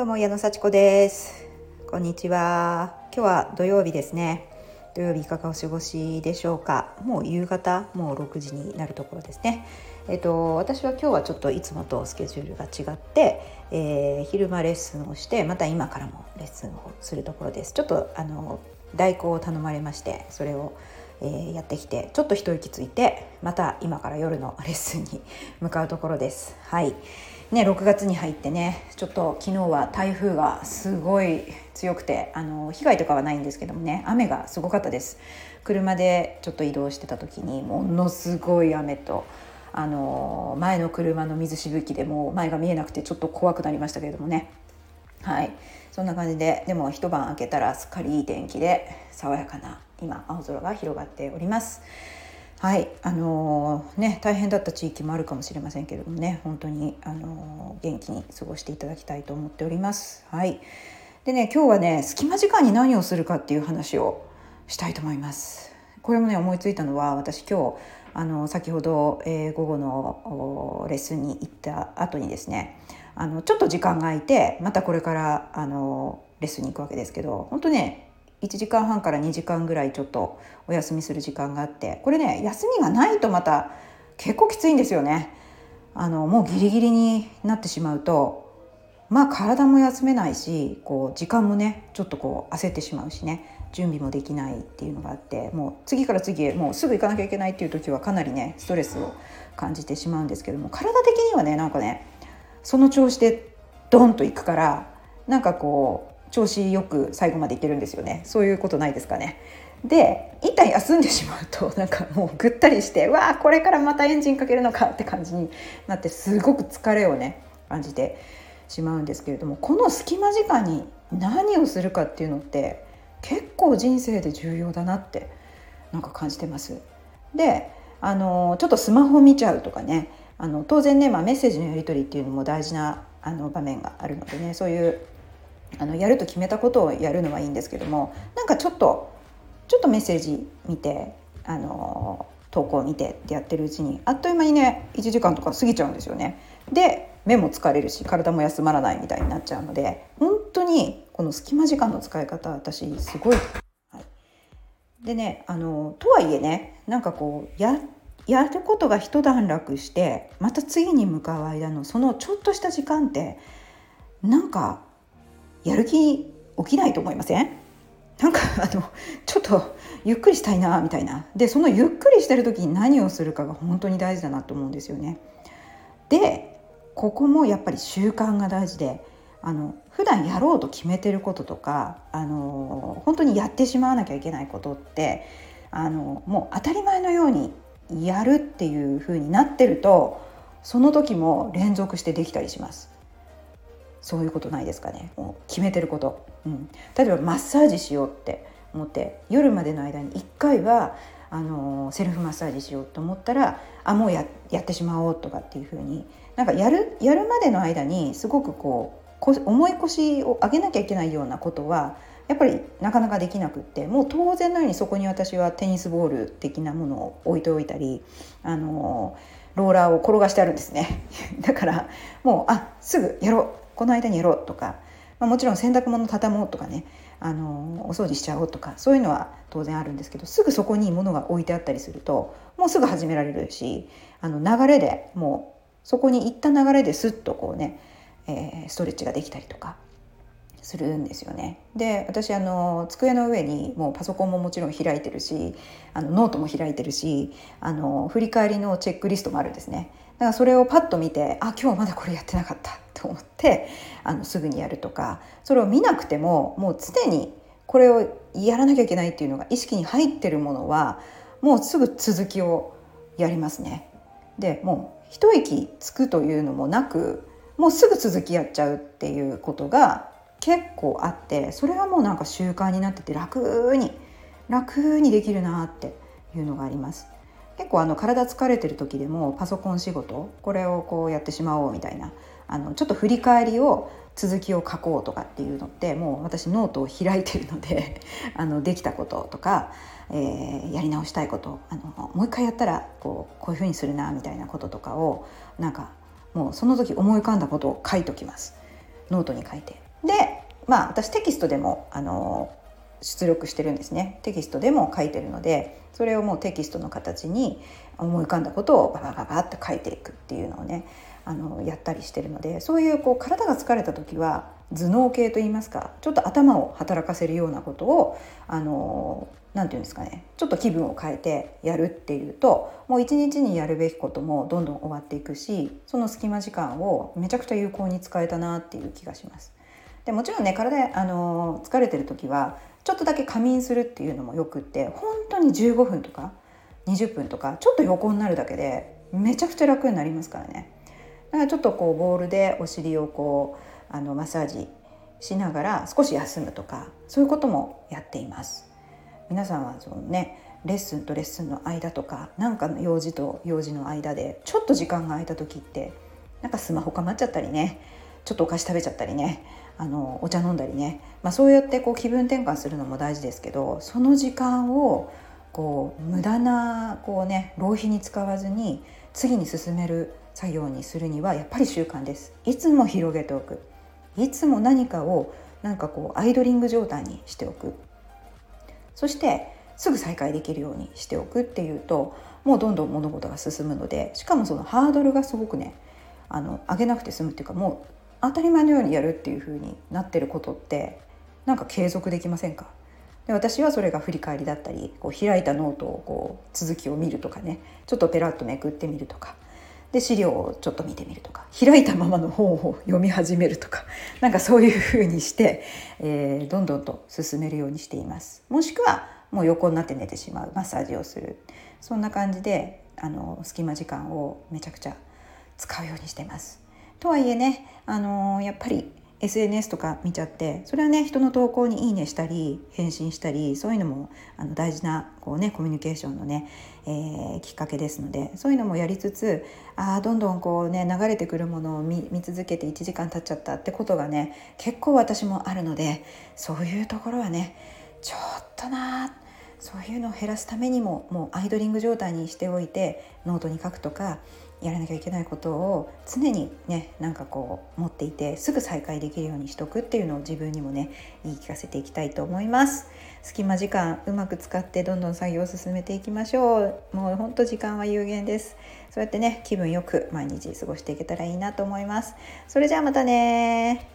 どうも矢野幸子です。こんにちは。今日は土曜日ですね。土曜日いかがお過ごしでしょうか。もう夕方もう6時になるところですね。えっと私は今日はちょっといつもとスケジュールが違って、えー、昼間レッスンをしてまた今からもレッスンをするところです。ちょっとあの代行を頼まれましてそれをえー、やってきてちょっと一息ついてまた今から夜のレッスンに向かうところです。はい。ね、6月に入ってねちょっと昨日は台風がすごい強くてあの被害とかはないんですけどもね雨がすごかったです。車でちょっと移動してた時にものすごい雨とあの前の車の水しぶきでもう前が見えなくてちょっと怖くなりましたけれどもね。はい。そんな感じででも一晩明けたらすっかりいい天気で爽やかな今青空が広がっております。はいあのー、ね大変だった地域もあるかもしれませんけれどもね本当に、あのー、元気に過ごしていただきたいと思っております。はいでね今日はね隙間時間に何をするかっていう話をしたいと思います。これもね思いついたのは私今日あの先ほど、えー、午後のレッスンに行った後にですねあのちょっと時間が空いてまたこれからあのレッスンに行くわけですけど本当ね1時間半から2時間ぐらいちょっとお休みする時間があってこれね休みがないとまた結構きついんですよね。あのもうギリギリになってしまうとまあ体も休めないしこう時間もねちょっとこう焦ってしまうしね準備もできないっていうのがあってもう次から次へもうすぐ行かなきゃいけないっていう時はかなりねストレスを感じてしまうんですけども体的にはねなんかねその調子でドンと行くからなんかこう調子よく最後までいけるんですよねそういうことないですかねで一旦休んでしまうと なんかもうぐったりしてわあこれからまたエンジンかけるのかって感じになってすごく疲れをね感じてしまうんですけれどもこの隙間時間に何をするかっていうのって結構人生で重要だなってなんか感じてます。であのちょっとスマホ見ちゃうとかねあの当然ね、まあ、メッセージのやり取りっていうのも大事なあの場面があるのでねそういうあのやると決めたことをやるのはいいんですけどもなんかちょっとちょっとメッセージ見てあの投稿見てってやってるうちにあっという間にね1時間とか過ぎちゃうんですよね。で目も疲れるし体も休まらないみたいになっちゃうので本当にこの隙間時間の使い方私すごい。はい、でねあのとはいえねなんかこうややることが一段落してまた次に向かう間のそのちょっとした時間ってなんかやる気起きないと思いません？なんか あのちょっとゆっくりしたいなみたいなでそのゆっくりしてる時に何をするかが本当に大事だなと思うんですよね。でここもやっぱり習慣が大事であの普段やろうと決めてることとかあの本当にやってしまわなきゃいけないことってあのもう当たり前のようにやるっていう風になってるとその時も連続してできたりします。そういうことないですかね。もう決めてること、うん、例えばマッサージしようって思って夜までの間に1回はあのセルフマッサージしようと思ったらあもうややってしまおうとかっていうふうになんかやるやるまでの間にすごくこう重い腰を上げなきゃいけないようなことはやっぱりなかなかできなくってもう当然のようにそこに私はテニスボール的なものを置いておいたりあのローラーを転がしてあるんですね。だからもうあすぐやろうこの間にやろうとか、まあ、もちろん洗濯物畳もうとかねあのお掃除しちゃおうとかそういうのは当然あるんですけどすぐそこに物が置いてあったりするともうすぐ始められるしあの流れでもうそこに行った流れですっとこうね、えー、ストレッチができたりとかするんですよね。で私あの机の上にもうパソコンももちろん開いてるしあのノートも開いてるしあの振り返りのチェックリストもあるんですね。だからそれをパッと見てあ今日まだこれやってなかったと思ってあのすぐにやるとかそれを見なくてももう常にこれをやらなきゃいけないっていうのが意識に入ってるものはもうすぐ続きをやりますね。でもう一息つくというのもなくもうすぐ続きやっちゃうっていうことが結構あってそれはもうなんか習慣になってて楽に楽にできるなっていうのがあります。結構あの体疲れてる時でもパソコン仕事これをこうやってしまおうみたいなあのちょっと振り返りを続きを書こうとかっていうのってもう私ノートを開いてるので あのできたこととか、えー、やり直したいことあのもう一回やったらこうこういうふうにするなみたいなこととかをなんかもうその時思い浮かんだことを書いときます。ノートに書いて。でまあ私テキストでもあの出力してるんですねテキストでも書いてるのでそれをもうテキストの形に思い浮かんだことをババババって書いていくっていうのをねあのやったりしてるのでそういうこう体が疲れた時は頭脳系といいますかちょっと頭を働かせるようなことをあの何て言うんですかねちょっと気分を変えてやるっていうともう一日にやるべきこともどんどん終わっていくしその隙間時間をめちゃくちゃ有効に使えたなっていう気がします。でもちろんね体あの疲れてる時はちょっとだけ仮眠するっていうのもよくって本当に15分とか20分とかちょっと横になるだけでめちゃくちゃ楽になりますからね。だからちょっとこうボールでお尻をこうあのマッサージしながら少し休むとかそういうこともやっています。皆さんはそのねレッスンとレッスンの間とか何かの用事と用事の間でちょっと時間が空いた時ってなんかスマホかまっちゃったりねちょっとお菓子食べちゃったりねあのお茶飲んだりね、まあ、そうやってこう気分転換するのも大事ですけどその時間をこう無駄なこう、ね、浪費に使わずに次に進める作業にするにはやっぱり習慣です。いつも広げておく。いつも何かをなんかこうアイドリング状態にしておく。そしてすぐ再開できるようにしておくっていうともうどんどん物事が進むのでしかもそのハードルがすごくねあの上げなくて済むっていうかもう当たり前のようにやるっていう風になってることってなんか継続できませんか？で私はそれが振り返りだったりこう開いたノートをこう続きを見るとかね。ちょっとペラッとめくってみるとか。で資料をちょっと見てみるとか。開いたままの本を読み始めるとか。なんかそういう風にして、えー、どんどんと進めるようにしています。もしくはもう横になって寝てしまう。マッサージをする。そんな感じであの隙間時間をめちゃくちゃ使うようにしてます。とはいえね、あのー、やっぱり SNS とか見ちゃってそれはね人の投稿に「いいね」したり返信したりそういうのもあの大事なこう、ね、コミュニケーションのね、えー、きっかけですのでそういうのもやりつつああどんどんこうね流れてくるものを見続けて1時間経っちゃったってことがね結構私もあるのでそういうところはねちょっとなそういうのを減らすためにももうアイドリング状態にしておいてノートに書くとかやらなきゃいけないことを常にねなんかこう持っていてすぐ再開できるようにしとくっていうのを自分にもね言い聞かせていきたいと思います。隙間時間うまく使ってどんどん作業を進めていきましょう。もうほんと時間は有限です。そうやってね気分よく毎日過ごしていけたらいいなと思います。それじゃあまたね